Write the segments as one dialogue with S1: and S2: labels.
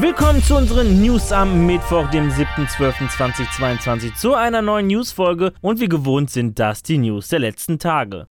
S1: Willkommen zu unseren News am Mittwoch, dem 7.12.2022, zu einer neuen Newsfolge und wie gewohnt sind das die News der letzten Tage.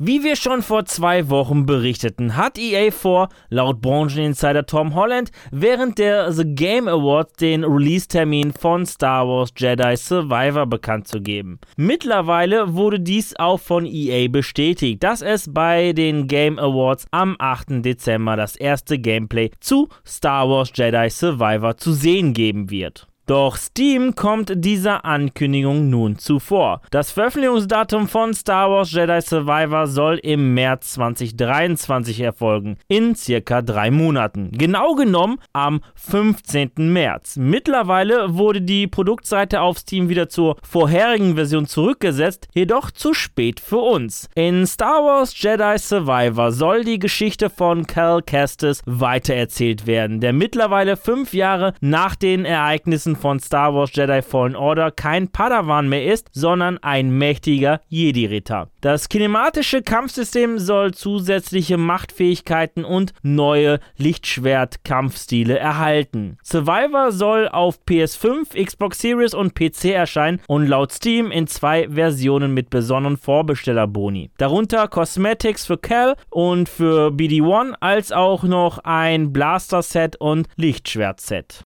S1: Wie wir schon vor zwei Wochen berichteten, hat EA vor, laut Brancheninsider Tom Holland, während der The Game Awards den Release-Termin von Star Wars Jedi Survivor bekannt zu geben. Mittlerweile wurde dies auch von EA bestätigt, dass es bei den Game Awards am 8. Dezember das erste Gameplay zu Star Wars Jedi Survivor zu sehen geben wird. Doch Steam kommt dieser Ankündigung nun zuvor. Das Veröffentlichungsdatum von Star Wars Jedi Survivor soll im März 2023 erfolgen, in circa drei Monaten. Genau genommen am 15. März. Mittlerweile wurde die Produktseite auf Steam wieder zur vorherigen Version zurückgesetzt, jedoch zu spät für uns. In Star Wars Jedi Survivor soll die Geschichte von Cal Kestis weitererzählt werden, der mittlerweile fünf Jahre nach den Ereignissen von Star Wars Jedi Fallen Order kein Padawan mehr ist, sondern ein mächtiger Jedi-Ritter. Das kinematische Kampfsystem soll zusätzliche Machtfähigkeiten und neue Lichtschwert-Kampfstile erhalten. Survivor soll auf PS5, Xbox Series und PC erscheinen und laut Steam in zwei Versionen mit besonderen Vorbestellerboni. Darunter Cosmetics für Cal und für BD1 als auch noch ein Blaster-Set und Lichtschwert-Set.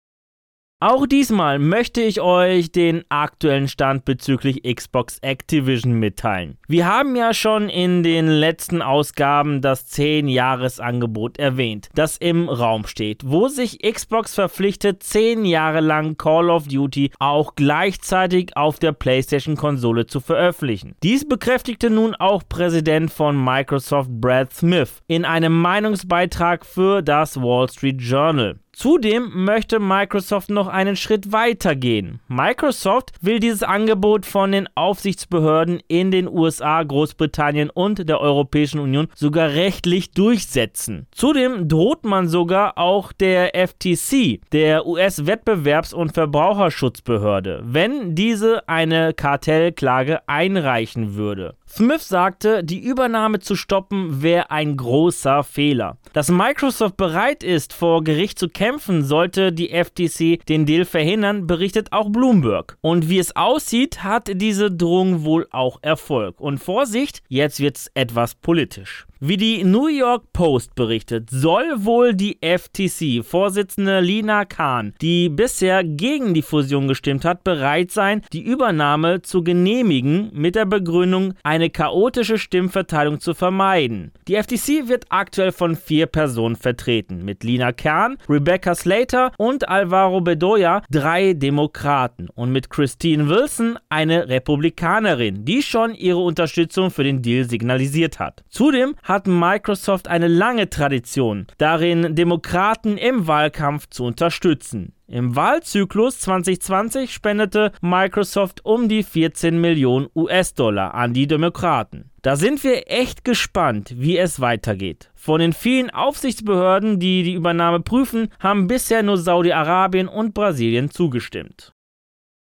S1: Auch diesmal möchte ich euch den aktuellen Stand bezüglich Xbox Activision mitteilen. Wir haben ja schon in den letzten Ausgaben das 10-Jahres-Angebot erwähnt, das im Raum steht, wo sich Xbox verpflichtet, 10 Jahre lang Call of Duty auch gleichzeitig auf der PlayStation-Konsole zu veröffentlichen. Dies bekräftigte nun auch Präsident von Microsoft Brad Smith in einem Meinungsbeitrag für das Wall Street Journal. Zudem möchte Microsoft noch einen Schritt weiter gehen. Microsoft will dieses Angebot von den Aufsichtsbehörden in den USA, Großbritannien und der Europäischen Union sogar rechtlich durchsetzen. Zudem droht man sogar auch der FTC, der US-Wettbewerbs- und Verbraucherschutzbehörde, wenn diese eine Kartellklage einreichen würde. Smith sagte, die Übernahme zu stoppen wäre ein großer Fehler. Dass Microsoft bereit ist, vor Gericht zu kämpfen, sollte die FTC den Deal verhindern, berichtet auch Bloomberg. Und wie es aussieht, hat diese Drohung wohl auch Erfolg. Und Vorsicht, jetzt wird's etwas politisch. Wie die New York Post berichtet, soll wohl die FTC-Vorsitzende Lina Khan, die bisher gegen die Fusion gestimmt hat, bereit sein, die Übernahme zu genehmigen, mit der Begründung, eine chaotische Stimmverteilung zu vermeiden. Die FTC wird aktuell von vier Personen vertreten, mit Lina Khan, Rebecca Slater und Alvaro Bedoya, drei Demokraten, und mit Christine Wilson, eine Republikanerin, die schon ihre Unterstützung für den Deal signalisiert hat. Zudem hat Microsoft eine lange Tradition, darin Demokraten im Wahlkampf zu unterstützen. Im Wahlzyklus 2020 spendete Microsoft um die 14 Millionen US-Dollar an die Demokraten. Da sind wir echt gespannt, wie es weitergeht. Von den vielen Aufsichtsbehörden, die die Übernahme prüfen, haben bisher nur Saudi-Arabien und Brasilien zugestimmt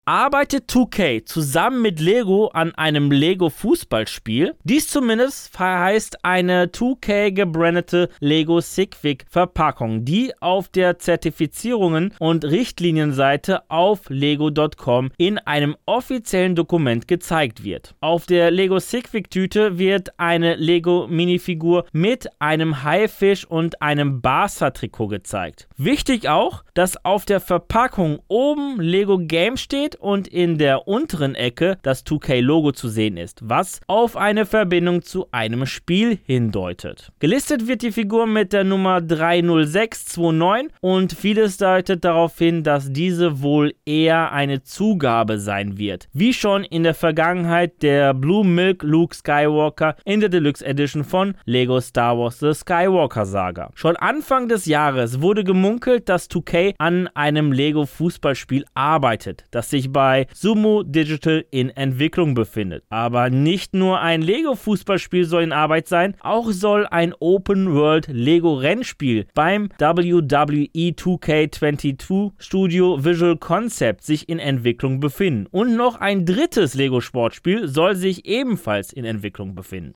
S1: arbeitet 2K zusammen mit Lego an einem Lego Fußballspiel. Dies zumindest verheißt eine 2K gebrandete Lego Sigvik Verpackung, die auf der Zertifizierungen und Richtlinienseite auf lego.com in einem offiziellen Dokument gezeigt wird. Auf der Lego Sigvik Tüte wird eine Lego Minifigur mit einem Haifisch und einem Barca Trikot gezeigt. Wichtig auch, dass auf der Verpackung oben Lego Game steht und in der unteren Ecke das 2K-Logo zu sehen ist, was auf eine Verbindung zu einem Spiel hindeutet. Gelistet wird die Figur mit der Nummer 30629 und vieles deutet darauf hin, dass diese wohl eher eine Zugabe sein wird, wie schon in der Vergangenheit der Blue Milk Luke Skywalker in der Deluxe Edition von Lego Star Wars The Skywalker Saga. Schon Anfang des Jahres wurde gemunkelt, dass 2K an einem Lego Fußballspiel arbeitet, das sich bei Sumo Digital in Entwicklung befindet. Aber nicht nur ein Lego-Fußballspiel soll in Arbeit sein, auch soll ein Open-World Lego-Rennspiel beim WWE 2K22 Studio Visual Concept sich in Entwicklung befinden. Und noch ein drittes Lego-Sportspiel soll sich ebenfalls in Entwicklung befinden.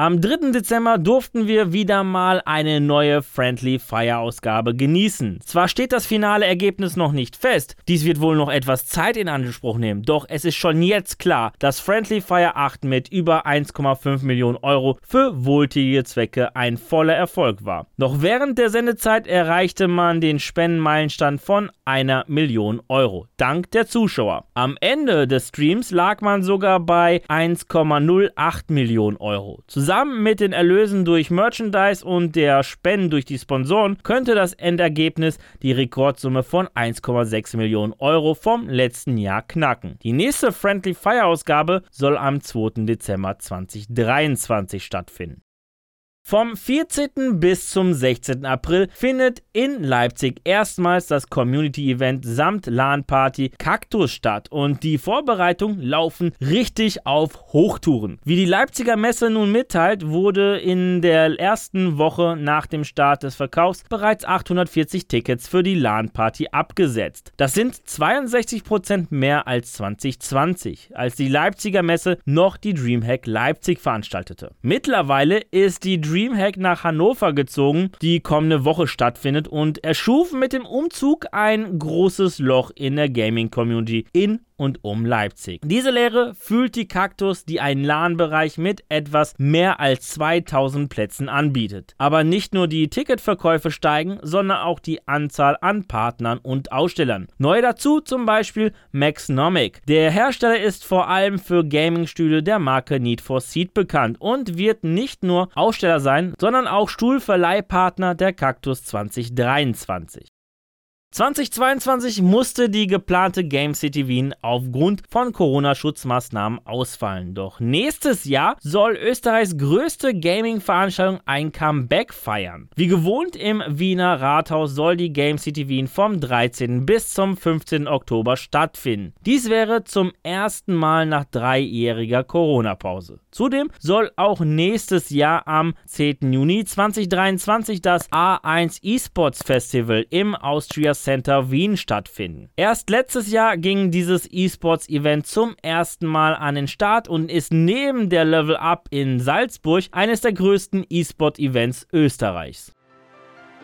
S1: Am 3. Dezember durften wir wieder mal eine neue Friendly Fire Ausgabe genießen. Zwar steht das finale Ergebnis noch nicht fest, dies wird wohl noch etwas Zeit in Anspruch nehmen, doch es ist schon jetzt klar, dass Friendly Fire 8 mit über 1,5 Millionen Euro für wohltätige Zwecke ein voller Erfolg war. Noch während der Sendezeit erreichte man den Spendenmeilenstand von einer Million Euro, dank der Zuschauer. Am Ende des Streams lag man sogar bei 1,08 Millionen Euro. Mit den Erlösen durch Merchandise und der Spenden durch die Sponsoren könnte das Endergebnis die Rekordsumme von 1,6 Millionen Euro vom letzten Jahr knacken. Die nächste Friendly Fire Ausgabe soll am 2. Dezember 2023 stattfinden. Vom 14. bis zum 16. April findet in Leipzig erstmals das Community-Event samt LAN-Party Kaktus statt und die Vorbereitungen laufen richtig auf Hochtouren. Wie die Leipziger Messe nun mitteilt, wurde in der ersten Woche nach dem Start des Verkaufs bereits 840 Tickets für die LAN-Party abgesetzt. Das sind 62% mehr als 2020, als die Leipziger Messe noch die Dreamhack Leipzig veranstaltete. Mittlerweile ist die Dream Dreamhack nach Hannover gezogen, die kommende Woche stattfindet. Und erschuf mit dem Umzug ein großes Loch in der Gaming-Community in und um Leipzig. Diese Lehre fühlt die Kaktus, die einen LAN-Bereich mit etwas mehr als 2000 Plätzen anbietet. Aber nicht nur die Ticketverkäufe steigen, sondern auch die Anzahl an Partnern und Ausstellern. Neu dazu zum Beispiel Maxnomic. Der Hersteller ist vor allem für Gaming-Stühle der Marke Need for Seed bekannt und wird nicht nur Aussteller sein, sondern auch Stuhlverleihpartner der Kaktus 2023. 2022 musste die geplante Game City Wien aufgrund von Corona-Schutzmaßnahmen ausfallen. Doch nächstes Jahr soll Österreichs größte Gaming-Veranstaltung ein Comeback feiern. Wie gewohnt im Wiener Rathaus soll die Game City Wien vom 13. bis zum 15. Oktober stattfinden. Dies wäre zum ersten Mal nach dreijähriger Corona-Pause. Zudem soll auch nächstes Jahr am 10. Juni 2023 das A1 eSports Festival im Austria Center Wien stattfinden. Erst letztes Jahr ging dieses E-Sports-Event zum ersten Mal an den Start und ist neben der Level Up in Salzburg eines der größten E-Sport-Events Österreichs.